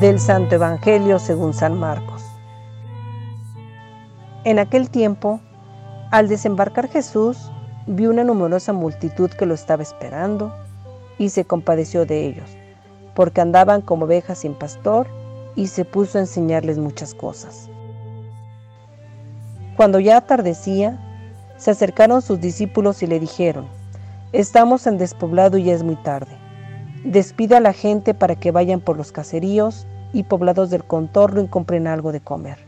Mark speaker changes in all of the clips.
Speaker 1: Del Santo Evangelio según San Marcos. En aquel tiempo, al desembarcar Jesús, vio una numerosa multitud que lo estaba esperando y se compadeció de ellos, porque andaban como ovejas sin pastor, y se puso a enseñarles muchas cosas. Cuando ya atardecía, se acercaron sus discípulos y le dijeron, Estamos en despoblado y es muy tarde Despide a la gente para que vayan por los caseríos y poblados del contorno y compren algo de comer.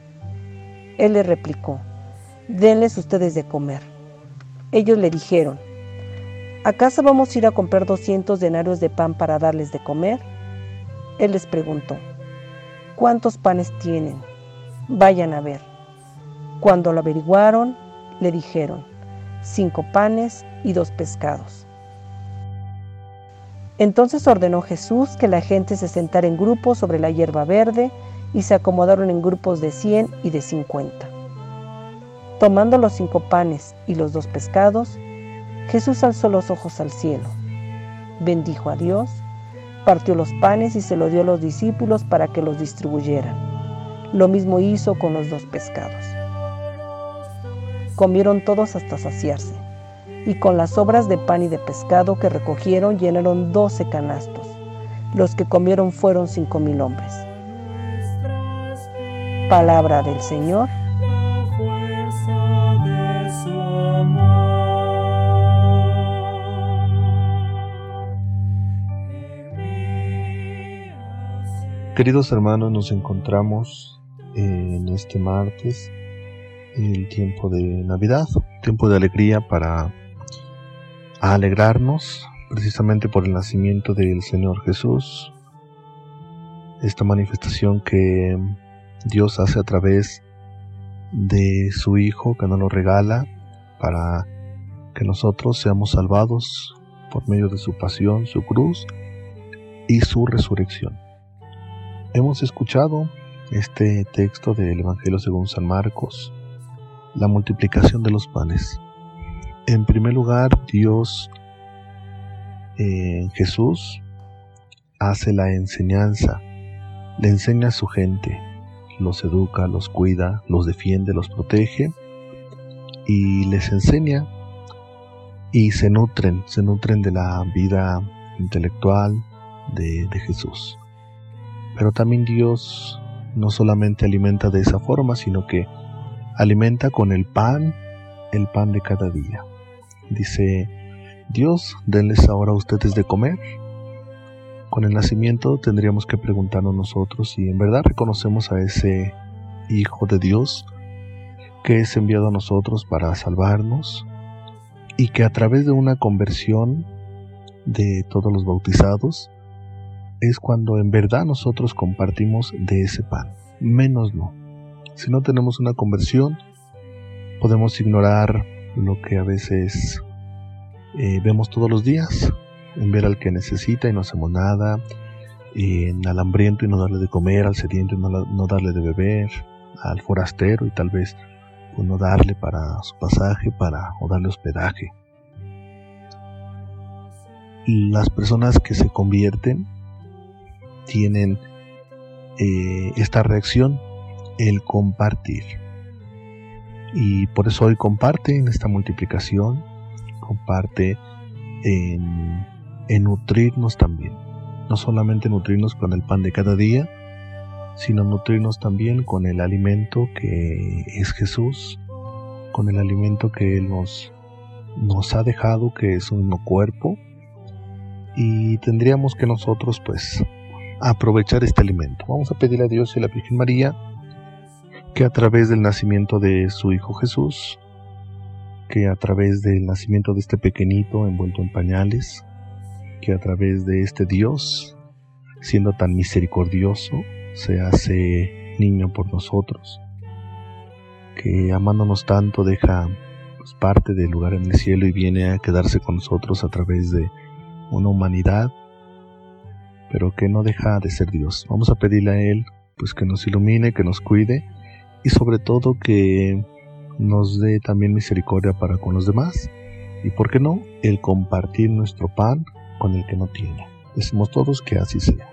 Speaker 1: Él le replicó, denles ustedes de comer. Ellos le dijeron, ¿acaso vamos a ir a comprar 200 denarios de pan para darles de comer? Él les preguntó, ¿cuántos panes tienen? Vayan a ver. Cuando lo averiguaron, le dijeron, cinco panes y dos pescados. Entonces ordenó Jesús que la gente se sentara en grupos sobre la hierba verde y se acomodaron en grupos de cien y de cincuenta. Tomando los cinco panes y los dos pescados, Jesús alzó los ojos al cielo, bendijo a Dios, partió los panes y se los dio a los discípulos para que los distribuyeran. Lo mismo hizo con los dos pescados. Comieron todos hasta saciarse y con las sobras de pan y de pescado que recogieron llenaron doce canastos. Los que comieron fueron cinco mil hombres. Palabra del Señor.
Speaker 2: Queridos hermanos, nos encontramos en este martes, en el tiempo de Navidad, tiempo de alegría para a alegrarnos precisamente por el nacimiento del Señor Jesús, esta manifestación que Dios hace a través de su Hijo que nos lo regala para que nosotros seamos salvados por medio de su pasión, su cruz y su resurrección. Hemos escuchado este texto del Evangelio según San Marcos, la multiplicación de los panes. En primer lugar, Dios en Jesús hace la enseñanza, le enseña a su gente, los educa, los cuida, los defiende, los protege y les enseña y se nutren, se nutren de la vida intelectual de Jesús. Pero también Dios no solamente alimenta de esa forma, sino que alimenta con el pan, el pan de cada día. Dice, Dios, denles ahora a ustedes de comer. Con el nacimiento tendríamos que preguntarnos nosotros si en verdad reconocemos a ese Hijo de Dios que es enviado a nosotros para salvarnos y que a través de una conversión de todos los bautizados es cuando en verdad nosotros compartimos de ese pan, menos no. Si no tenemos una conversión, podemos ignorar lo que a veces eh, vemos todos los días, en ver al que necesita y no hacemos nada, en al hambriento y no darle de comer, al sediento y no, darle de beber, al forastero y tal vez pues, no darle para su pasaje para, o darle hospedaje. Las personas que se convierten tienen eh, esta reacción, el compartir. Y por eso hoy comparte en esta multiplicación, comparte en, nutrirnos también. No solamente nutrirnos con el pan de cada día, sino nutrirnos también con el alimento que es Jesús, con el alimento que Él nos, nos ha dejado, que es un cuerpo, y tendríamos que nosotros pues aprovechar este alimento. Vamos a pedir a Dios y a la Virgen María que a través del nacimiento de su Hijo Jesús, que a través del nacimiento de este pequeñito envuelto en pañales, que a través de este Dios, siendo tan misericordioso, se hace niño por nosotros, que amándonos tanto deja pues, parte del lugar en el cielo y viene a quedarse con nosotros a través de una humanidad, pero que no deja de ser Dios. Vamos a pedirle a Él pues que nos ilumine, que nos cuide y sobre todo que nos dé también misericordia para con los demás y, por qué no, el compartir nuestro pan con el que no tiene. Decimos todos que así sea.